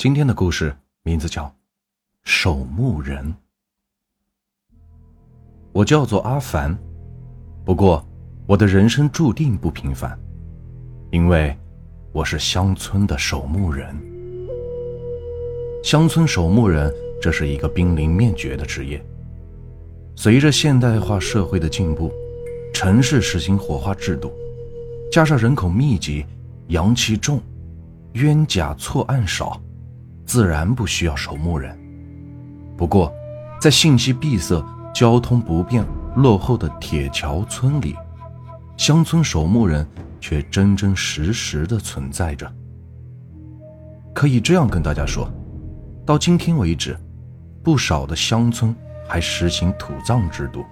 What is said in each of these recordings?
今天的故事名字叫《守墓人》。我叫做阿凡，不过我的人生注定不平凡，因为我是乡村的守墓人。乡村守墓人，这是一个濒临灭绝的职业。随着现代化社会的进步，城市实行火化制度，加上人口密集、阳气重、冤假错案少。自然不需要守墓人。不过，在信息闭塞、交通不便、落后的铁桥村里，乡村守墓人却真真实实的存在着。可以这样跟大家说，到今天为止，不少的乡村还实行土葬制度。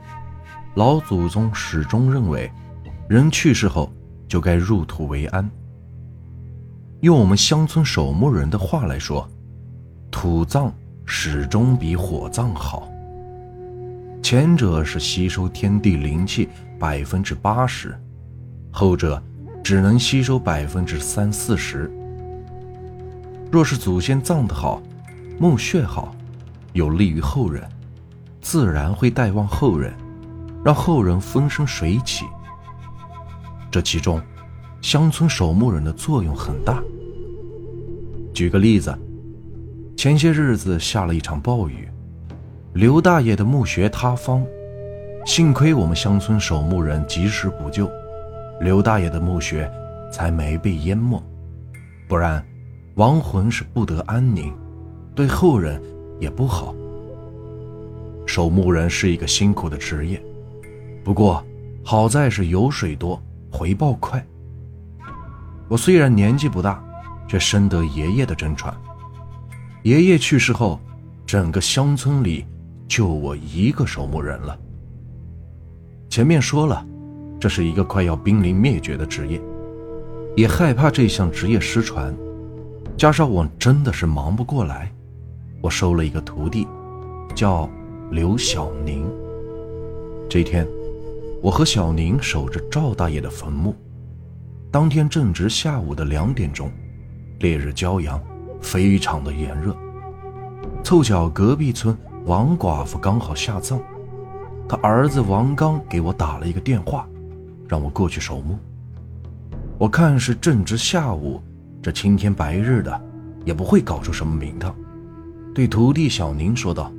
老祖宗始终认为，人去世后就该入土为安。用我们乡村守墓人的话来说，土葬始终比火葬好。前者是吸收天地灵气百分之八十，后者只能吸收百分之三四十。若是祖先葬得好，墓穴好，有利于后人，自然会带旺后人，让后人风生水起。这其中，乡村守墓人的作用很大。举个例子。前些日子下了一场暴雨，刘大爷的墓穴塌方，幸亏我们乡村守墓人及时补救，刘大爷的墓穴才没被淹没，不然亡魂是不得安宁，对后人也不好。守墓人是一个辛苦的职业，不过好在是油水多，回报快。我虽然年纪不大，却深得爷爷的真传。爷爷去世后，整个乡村里就我一个守墓人了。前面说了，这是一个快要濒临灭绝的职业，也害怕这项职业失传，加上我真的是忙不过来，我收了一个徒弟，叫刘小宁。这天，我和小宁守着赵大爷的坟墓，当天正值下午的两点钟，烈日骄阳。非常的炎热，凑巧隔壁村王寡妇刚好下葬，他儿子王刚给我打了一个电话，让我过去守墓。我看是正值下午，这青天白日的，也不会搞出什么名堂，对徒弟小宁说道：“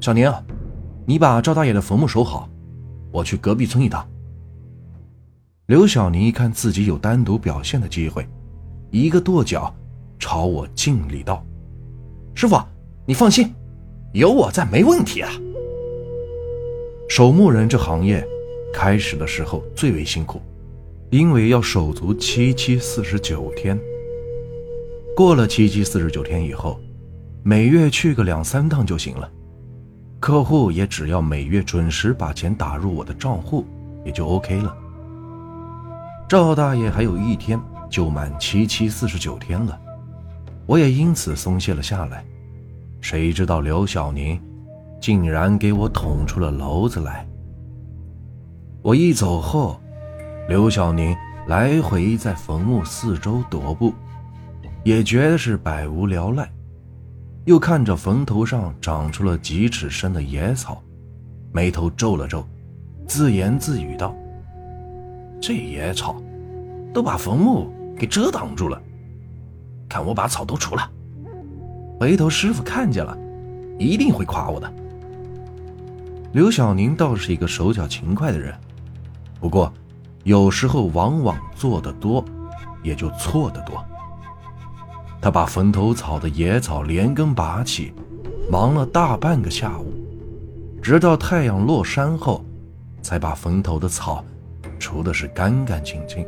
小宁，你把赵大爷的坟墓守好，我去隔壁村一趟。”刘小宁一看自己有单独表现的机会，一个跺脚。朝我敬礼道：“师傅，你放心，有我在，没问题啊。”守墓人这行业，开始的时候最为辛苦，因为要守足七七四十九天。过了七七四十九天以后，每月去个两三趟就行了，客户也只要每月准时把钱打入我的账户，也就 OK 了。赵大爷还有一天就满七七四十九天了。我也因此松懈了下来，谁知道刘小宁竟然给我捅出了篓子来。我一走后，刘小宁来回在坟墓四周踱步，也觉得是百无聊赖，又看着坟头上长出了几尺深的野草，眉头皱了皱，自言自语道：“这野草都把坟墓给遮挡住了。”看我把草都除了，回头师傅看见了，一定会夸我的。刘小宁倒是一个手脚勤快的人，不过有时候往往做的多，也就错的多。他把坟头草的野草连根拔起，忙了大半个下午，直到太阳落山后，才把坟头的草除的是干干净净。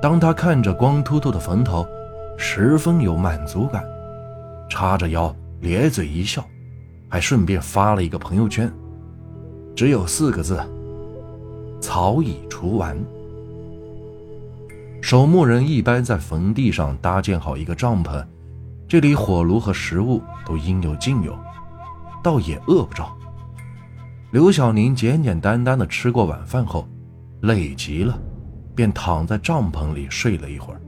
当他看着光秃秃的坟头，十分有满足感，叉着腰咧嘴一笑，还顺便发了一个朋友圈，只有四个字：“草已除完。”守墓人一般在坟地上搭建好一个帐篷，这里火炉和食物都应有尽有，倒也饿不着。刘小宁简简单单的吃过晚饭后，累极了，便躺在帐篷里睡了一会儿。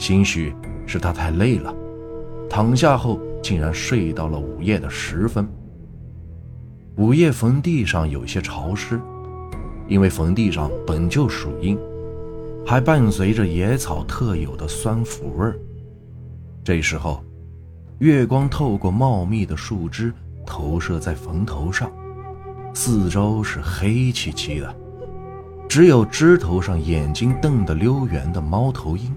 兴许是他太累了，躺下后竟然睡到了午夜的时分。午夜坟地上有些潮湿，因为坟地上本就属阴，还伴随着野草特有的酸腐味儿。这时候，月光透过茂密的树枝投射在坟头上，四周是黑漆漆的，只有枝头上眼睛瞪得溜圆的猫头鹰。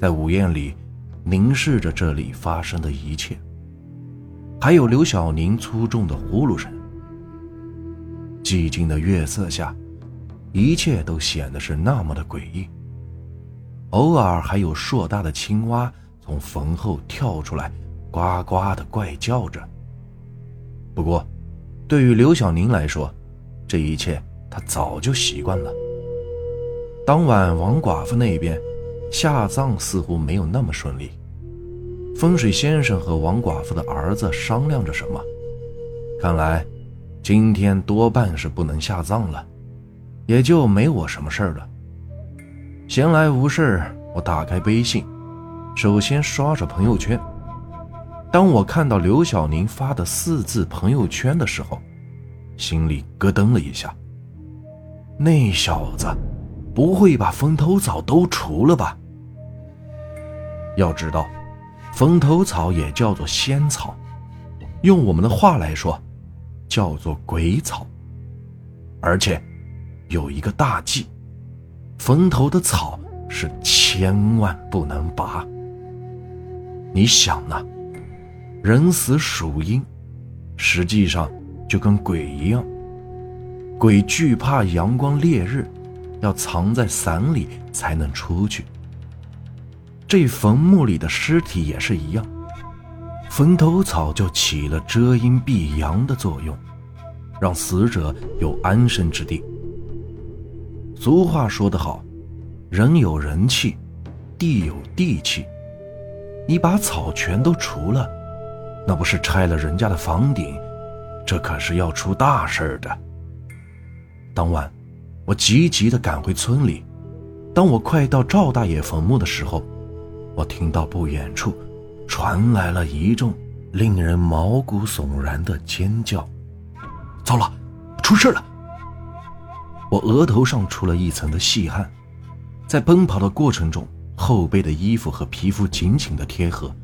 在午夜里，凝视着这里发生的一切，还有刘小宁粗重的呼噜声。寂静的月色下，一切都显得是那么的诡异。偶尔还有硕大的青蛙从坟后跳出来，呱呱的怪叫着。不过，对于刘小宁来说，这一切他早就习惯了。当晚，王寡妇那边。下葬似乎没有那么顺利，风水先生和王寡妇的儿子商量着什么，看来今天多半是不能下葬了，也就没我什么事儿了。闲来无事，我打开微信，首先刷着朋友圈。当我看到刘晓宁发的四字朋友圈的时候，心里咯噔了一下。那小子不会把风头草都除了吧？要知道，坟头草也叫做仙草，用我们的话来说，叫做鬼草。而且，有一个大忌：坟头的草是千万不能拔。你想呢？人死属阴，实际上就跟鬼一样，鬼惧怕阳光烈日，要藏在伞里才能出去。这坟墓里的尸体也是一样，坟头草就起了遮阴避阳的作用，让死者有安身之地。俗话说得好，人有人气，地有地气。你把草全都除了，那不是拆了人家的房顶，这可是要出大事的。当晚，我急急地赶回村里。当我快到赵大爷坟墓的时候，我听到不远处传来了一众令人毛骨悚然的尖叫。糟了，出事了！我额头上出了一层的细汗，在奔跑的过程中，后背的衣服和皮肤紧紧的贴合，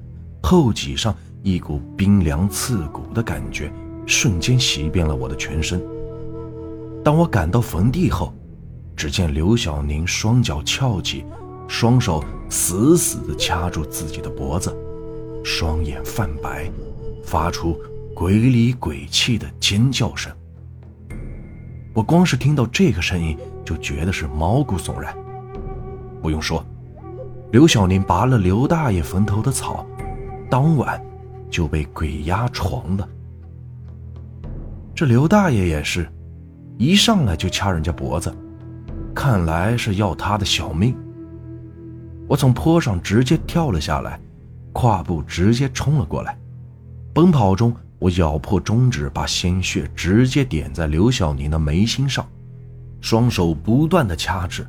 后脊上一股冰凉刺骨的感觉瞬间袭遍了我的全身。当我赶到坟地后，只见刘小宁双脚翘起。双手死死地掐住自己的脖子，双眼泛白，发出鬼里鬼气的尖叫声。我光是听到这个声音就觉得是毛骨悚然。不用说，刘小宁拔了刘大爷坟头的草，当晚就被鬼压床了。这刘大爷也是，一上来就掐人家脖子，看来是要他的小命。我从坡上直接跳了下来，跨步直接冲了过来。奔跑中，我咬破中指，把鲜血直接点在刘小宁的眉心上，双手不断的掐指，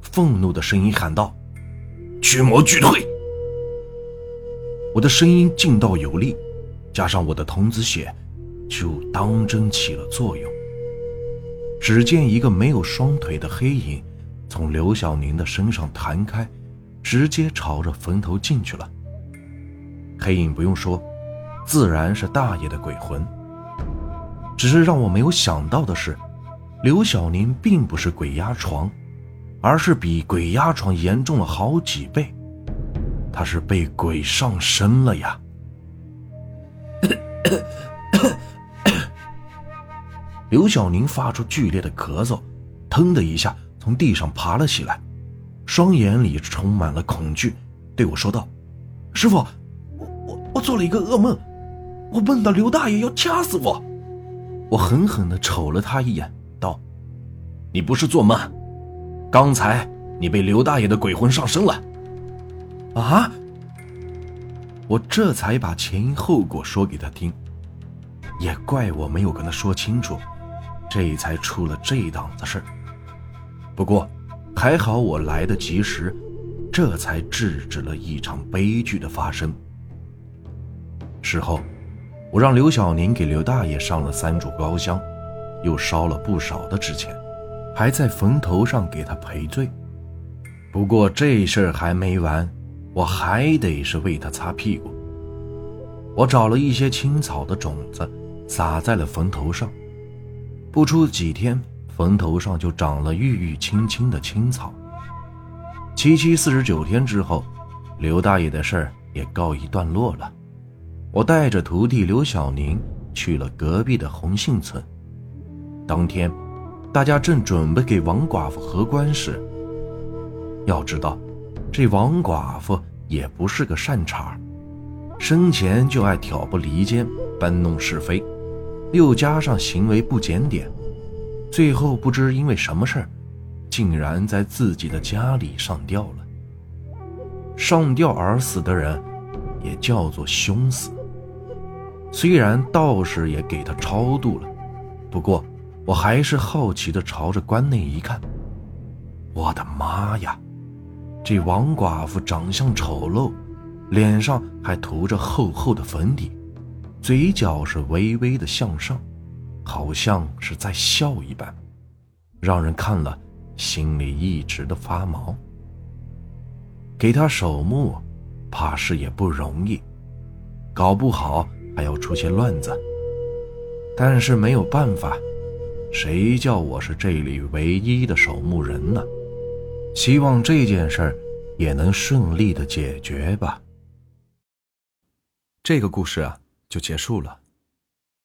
愤怒的声音喊道：“驱魔拒退！”我的声音劲道有力，加上我的童子血，就当真起了作用。只见一个没有双腿的黑影，从刘小宁的身上弹开。直接朝着坟头进去了。黑影不用说，自然是大爷的鬼魂。只是让我没有想到的是，刘小宁并不是鬼压床，而是比鬼压床严重了好几倍。他是被鬼上身了呀！刘小宁发出剧烈的咳嗽，腾的一下从地上爬了起来。双眼里充满了恐惧，对我说道：“师傅，我我我做了一个噩梦，我梦到刘大爷要掐死我。”我狠狠地瞅了他一眼，道：“你不是做梦，刚才你被刘大爷的鬼魂上身了。”啊！我这才把前因后果说给他听，也怪我没有跟他说清楚，这才出了这档子事不过。还好我来得及时，这才制止了一场悲剧的发生。事后，我让刘小宁给刘大爷上了三炷高香，又烧了不少的纸钱，还在坟头上给他赔罪。不过这事儿还没完，我还得是为他擦屁股。我找了一些青草的种子，撒在了坟头上。不出几天，坟头上就长了郁郁青青的青草。七七四十九天之后，刘大爷的事儿也告一段落了。我带着徒弟刘小宁去了隔壁的红杏村。当天，大家正准备给王寡妇合棺时，要知道，这王寡妇也不是个善茬生前就爱挑拨离间、搬弄是非。又加上行为不检点，最后不知因为什么事儿，竟然在自己的家里上吊了。上吊而死的人，也叫做凶死。虽然道士也给他超度了，不过我还是好奇的朝着棺内一看，我的妈呀！这王寡妇长相丑陋，脸上还涂着厚厚的粉底。嘴角是微微的向上，好像是在笑一般，让人看了心里一直的发毛。给他守墓，怕是也不容易，搞不好还要出些乱子。但是没有办法，谁叫我是这里唯一的守墓人呢？希望这件事儿也能顺利的解决吧。这个故事啊。就结束了。